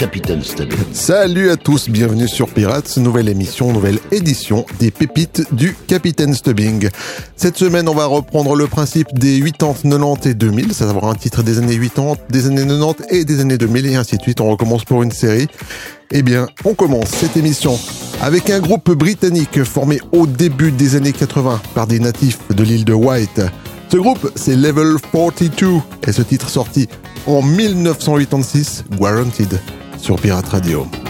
Capitaine Stubbing. Salut à tous, bienvenue sur Pirates, nouvelle émission, nouvelle édition des pépites du Capitaine Stubbing. Cette semaine, on va reprendre le principe des 80, 90 et 2000, ça va avoir un titre des années 80, des années 90 et des années 2000 et ainsi de suite. On recommence pour une série. Eh bien, on commence cette émission avec un groupe britannique formé au début des années 80 par des natifs de l'île de White. Ce groupe, c'est Level 42 et ce titre sorti en 1986, Guaranteed sur Pirate Radio.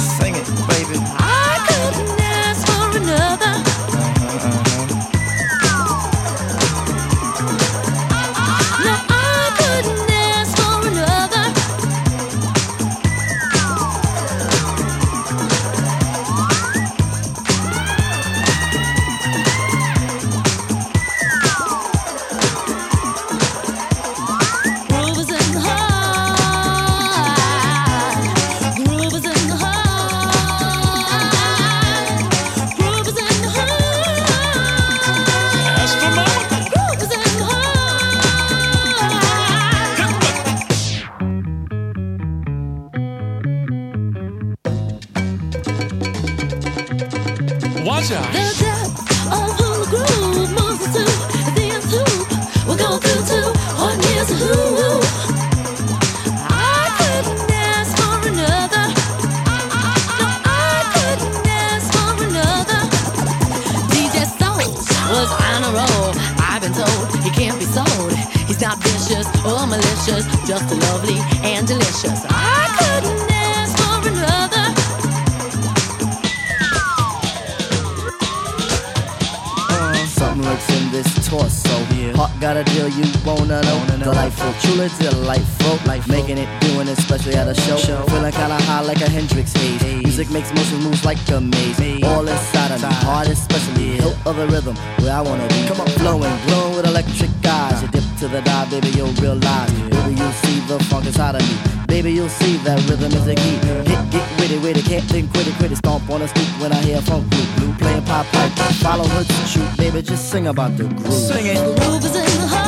delightful, truly delightful. Life making it, doing it, especially at a show. show. Feeling kinda high like a Hendrix haze. Music makes motion moves like a maze. All inside of me, heart especially. Hilt of the rhythm, where I wanna be. Come on, flowing, glowing with electric eyes. You dip to the dive, baby, you'll realize. Baby, you'll see the funk inside of me. Baby, you'll see that rhythm is a key. Get, get witty, witty, can't think, quit it. Stomp on a stoop when I hear a funk blue, blue. Playing pop pipe, follow her to shoot. Baby, just sing about the groove. Sing it. The groove is in the heart.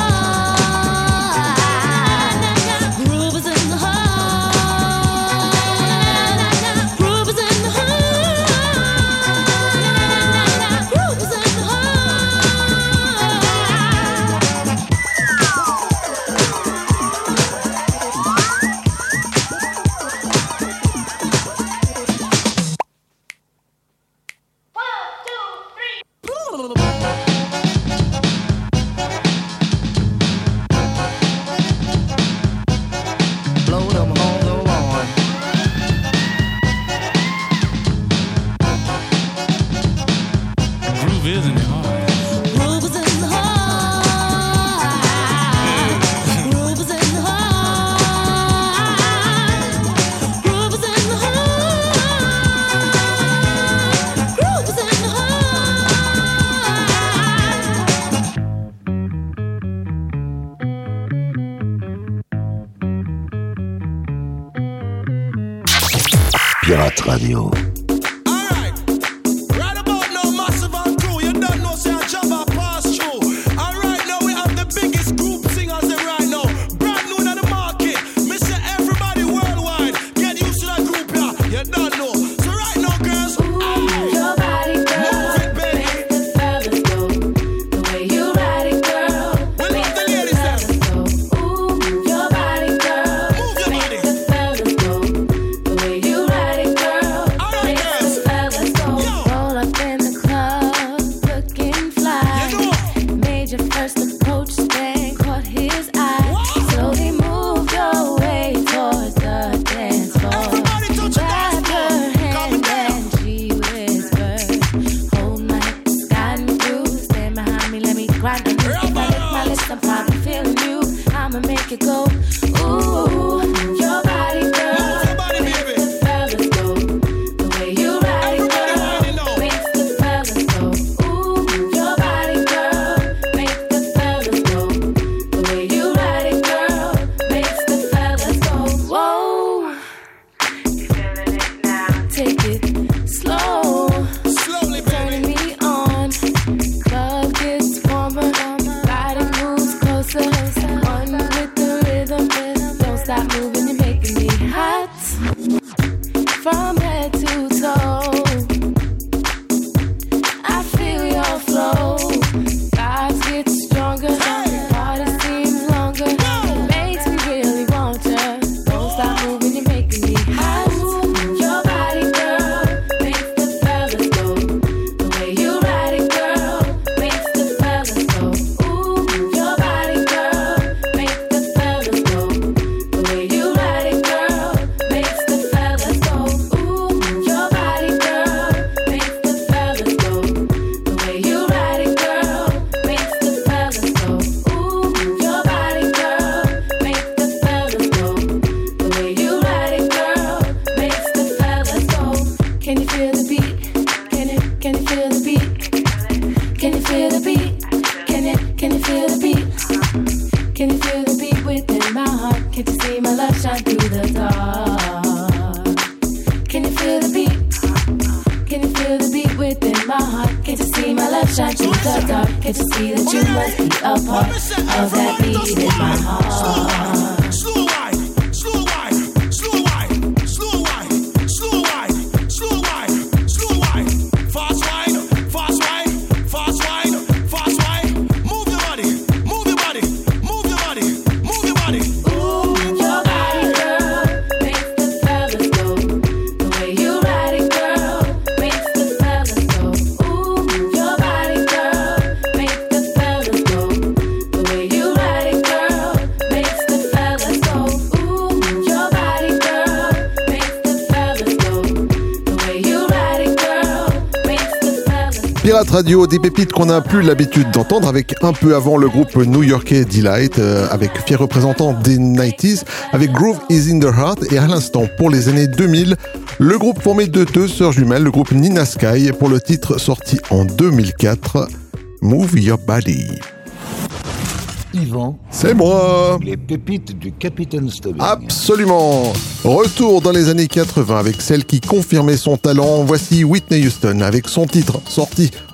Radio. radio, des pépites qu'on n'a plus l'habitude d'entendre avec un peu avant le groupe new-yorkais Delight, euh, avec fier représentant des 90s, avec Groove is in the Heart et à l'instant pour les années 2000, le groupe formé de deux sœurs jumelles, le groupe Nina Sky, pour le titre sorti en 2004, Move Your Body. Yvan. C'est moi Les pépites du Capitaine Stubbing. Absolument Retour dans les années 80 avec celle qui confirmait son talent. Voici Whitney Houston avec son titre sorti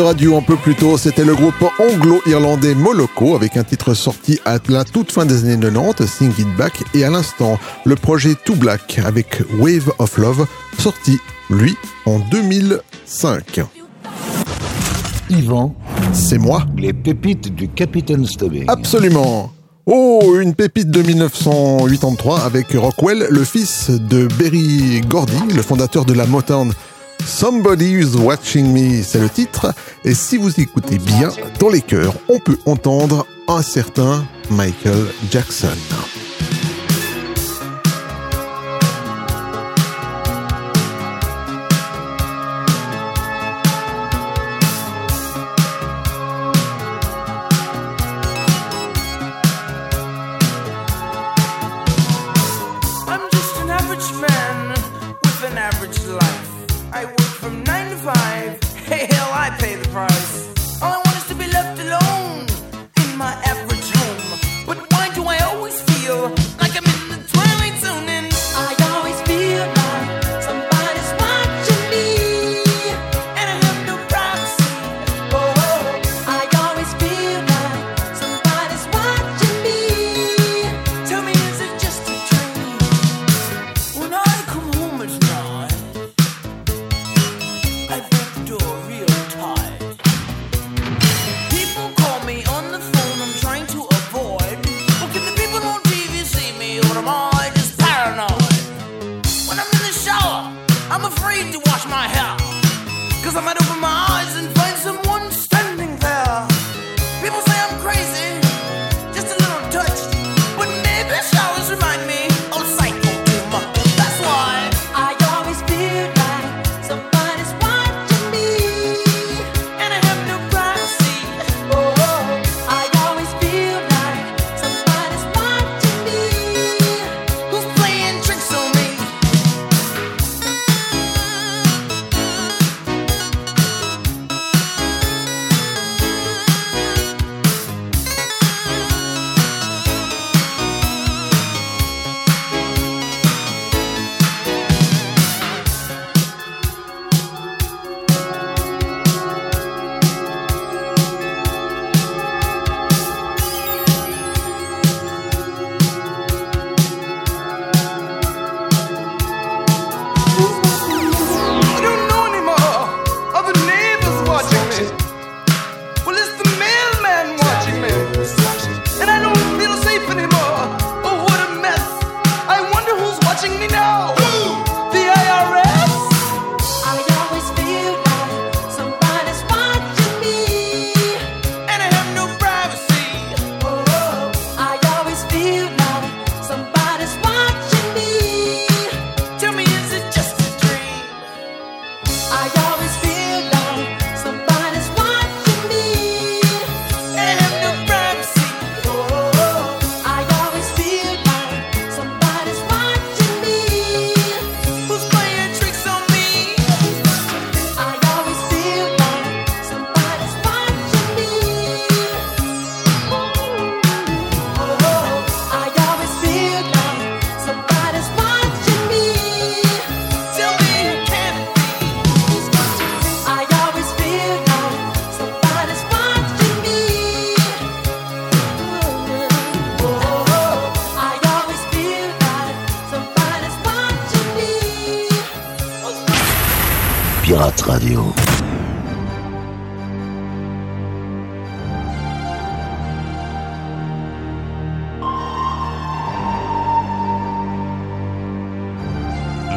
radio un peu plus tôt, c'était le groupe anglo-irlandais Moloko avec un titre sorti à la toute fin des années 90, Sing It Back, et à l'instant, le projet Too Black avec Wave of Love, sorti, lui, en 2005. Yvan, c'est moi. Les pépites du Capitaine Stubbing. Absolument. Oh, une pépite de 1983 avec Rockwell, le fils de Berry Gordy, le fondateur de la Motown. Somebody is watching me, c'est le titre. Et si vous écoutez bien, dans les chœurs, on peut entendre un certain Michael Jackson.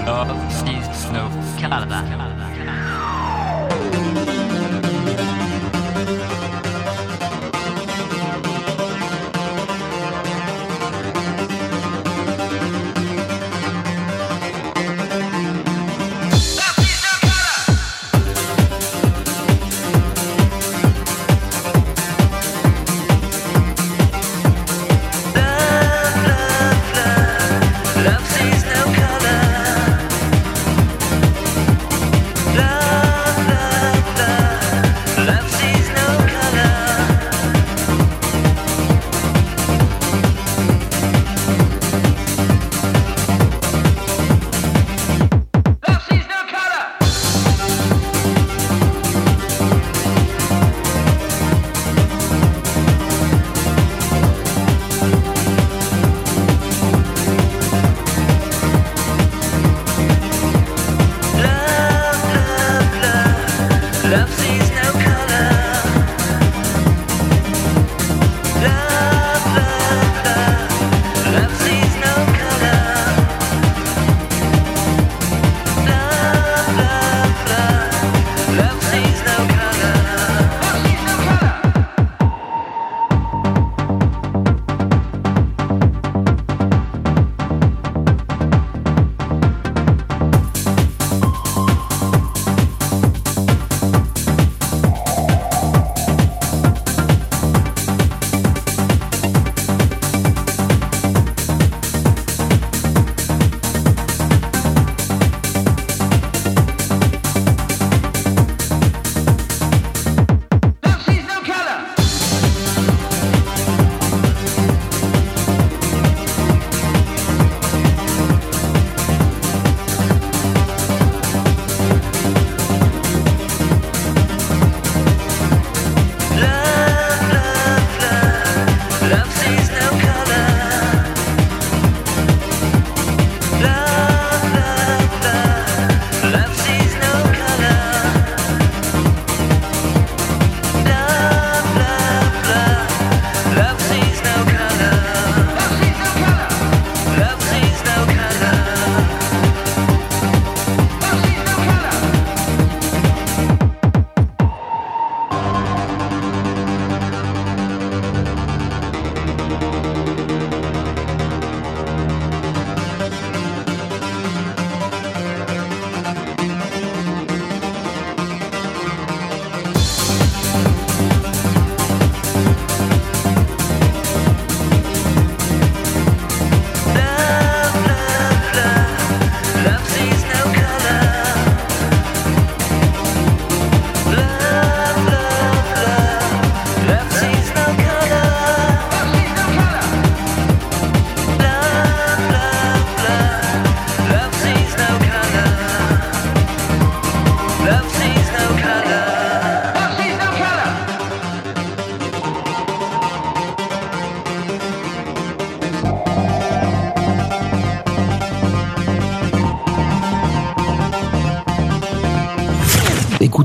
Snusnubbar.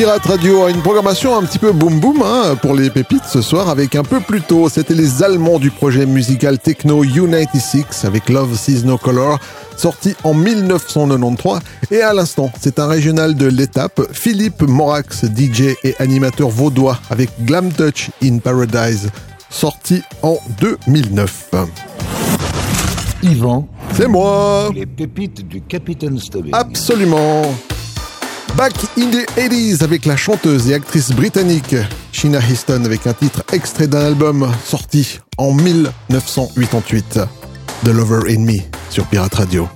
Pirate Radio a une programmation un petit peu boom boom hein, pour les pépites ce soir avec un peu plus tôt. C'était les Allemands du projet musical techno U96 avec Love Sees No Color sorti en 1993. Et à l'instant, c'est un régional de l'étape, Philippe Morax, DJ et animateur vaudois avec Glam Touch in Paradise sorti en 2009. Yvan. C'est moi. Les pépites du Capitaine Stubbing. Absolument. Back in the 80s avec la chanteuse et actrice britannique Sheena Easton avec un titre extrait d'un album sorti en 1988, The Lover in Me sur Pirate Radio.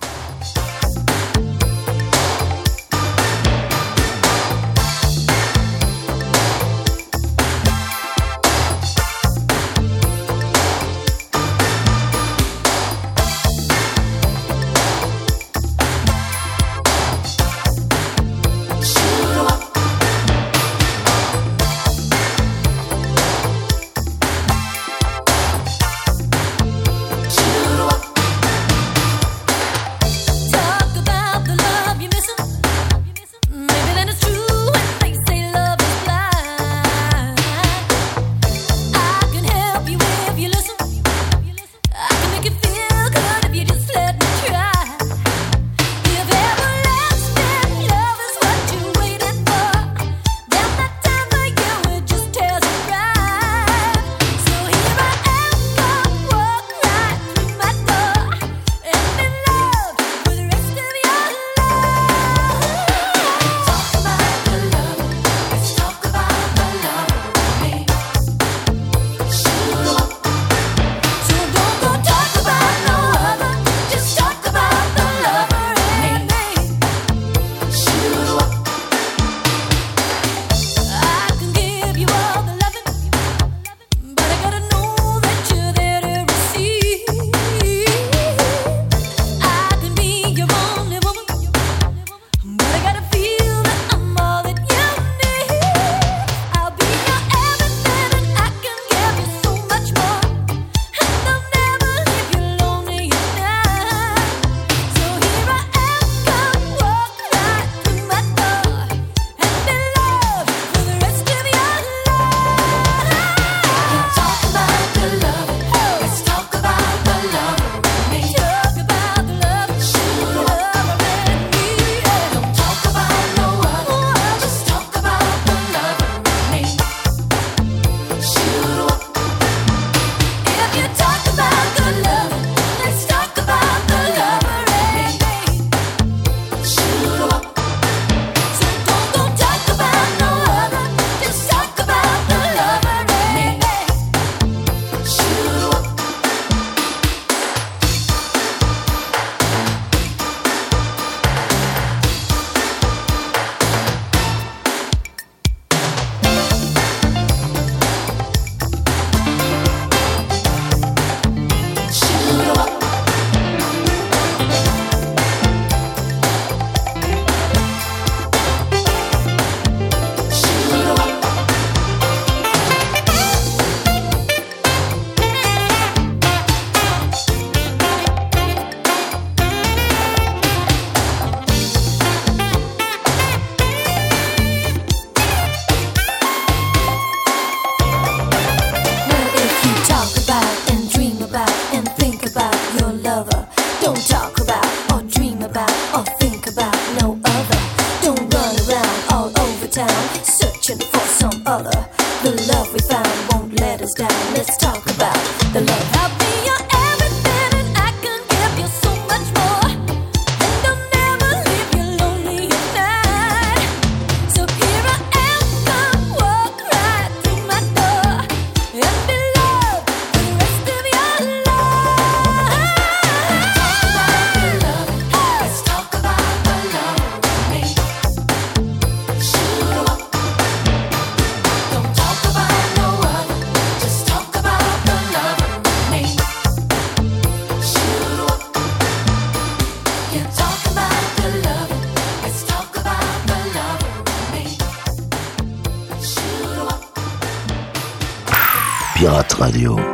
Radio.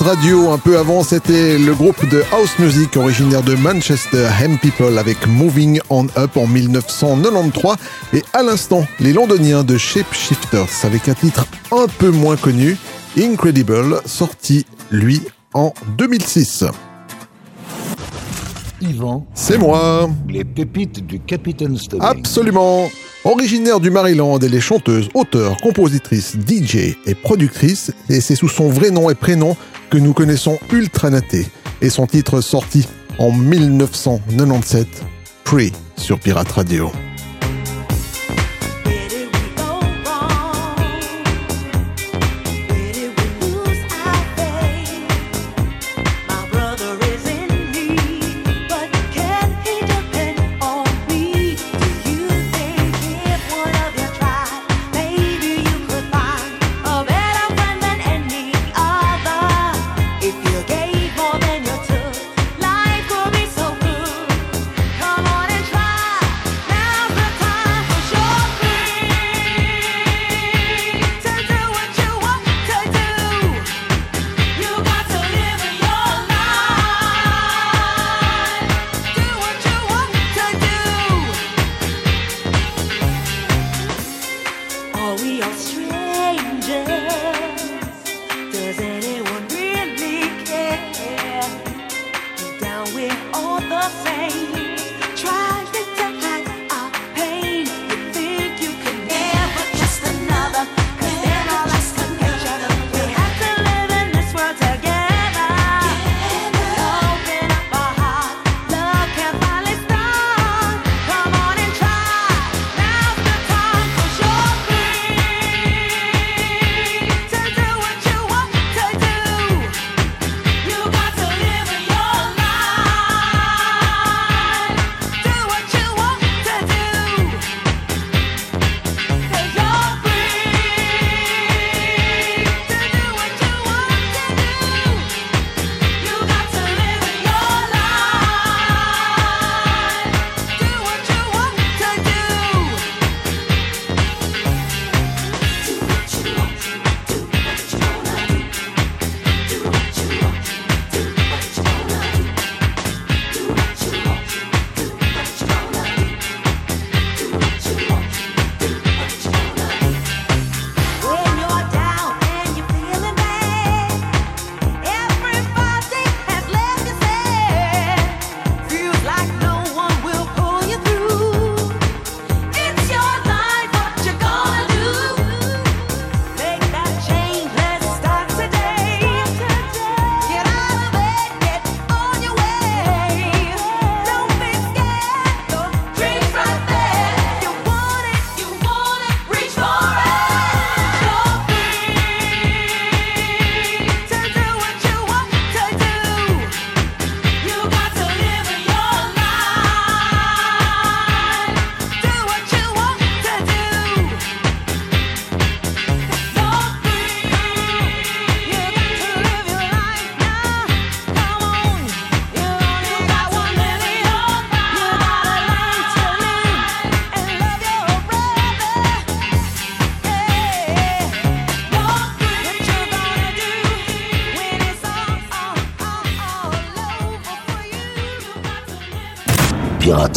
Radio. Un peu avant, c'était le groupe de house music originaire de Manchester, Hem People, avec Moving On Up en 1993. Et à l'instant, les londoniens de Shapeshifters, avec un titre un peu moins connu, Incredible, sorti, lui, en 2006. Yvan. C'est moi. Les pépites du Capitaine Stubbing. Absolument. Originaire du Maryland, elle est chanteuse, auteure, compositrice, DJ et productrice, et c'est sous son vrai nom et prénom que nous connaissons ultra-naté et son titre sorti en 1997, Free sur Pirate Radio.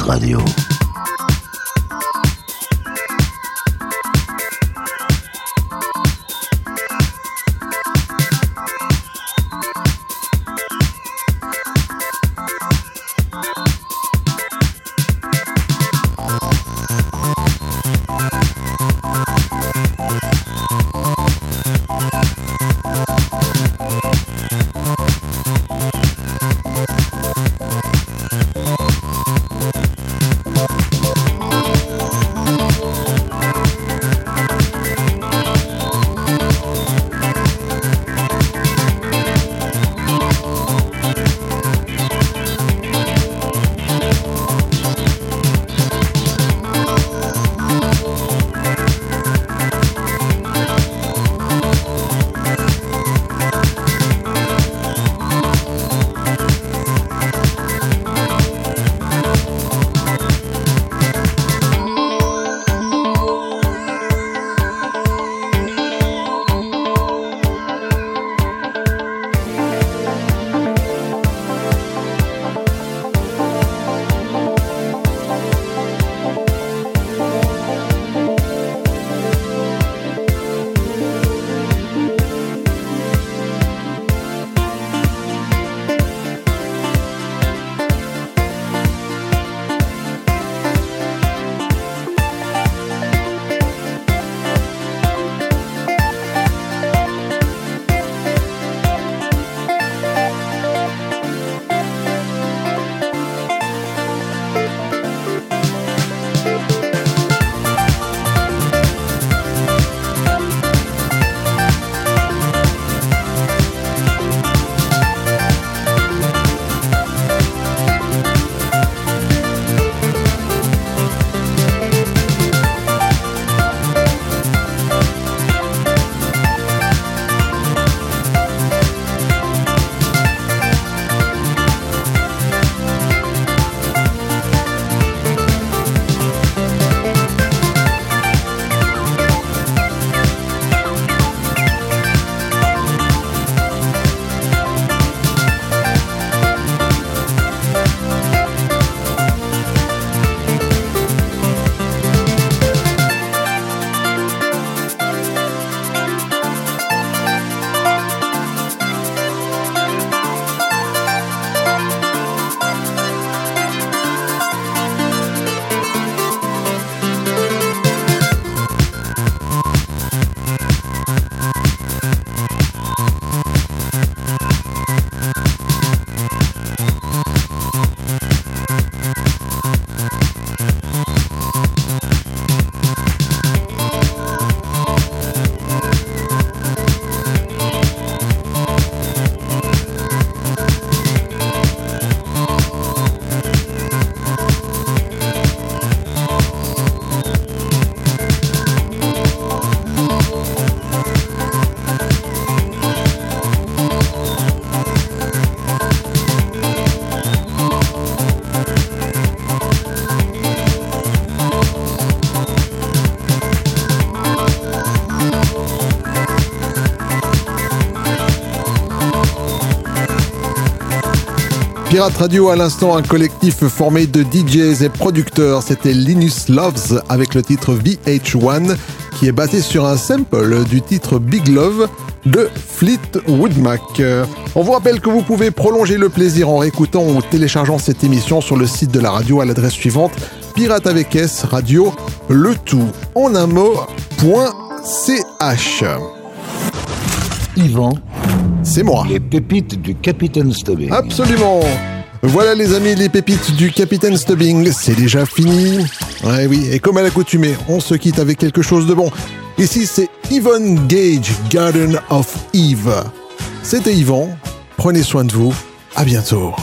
Radio. Pirate Radio à l'instant, un collectif formé de DJs et producteurs. C'était Linus Loves avec le titre VH1 qui est basé sur un sample du titre Big Love de Fleetwood Mac. On vous rappelle que vous pouvez prolonger le plaisir en réécoutant ou téléchargeant cette émission sur le site de la radio à l'adresse suivante pirate avec S radio le tout en un mot ch. Yvan, C'est moi. les pépites du Capitaine Stubbing. Absolument. Voilà les amis, les pépites du Capitaine Stubbing, c'est déjà fini. Ouais oui, et comme à l'accoutumée, on se quitte avec quelque chose de bon. Ici c'est Yvonne Gage, Garden of Eve. C'était Yvan, prenez soin de vous, à bientôt.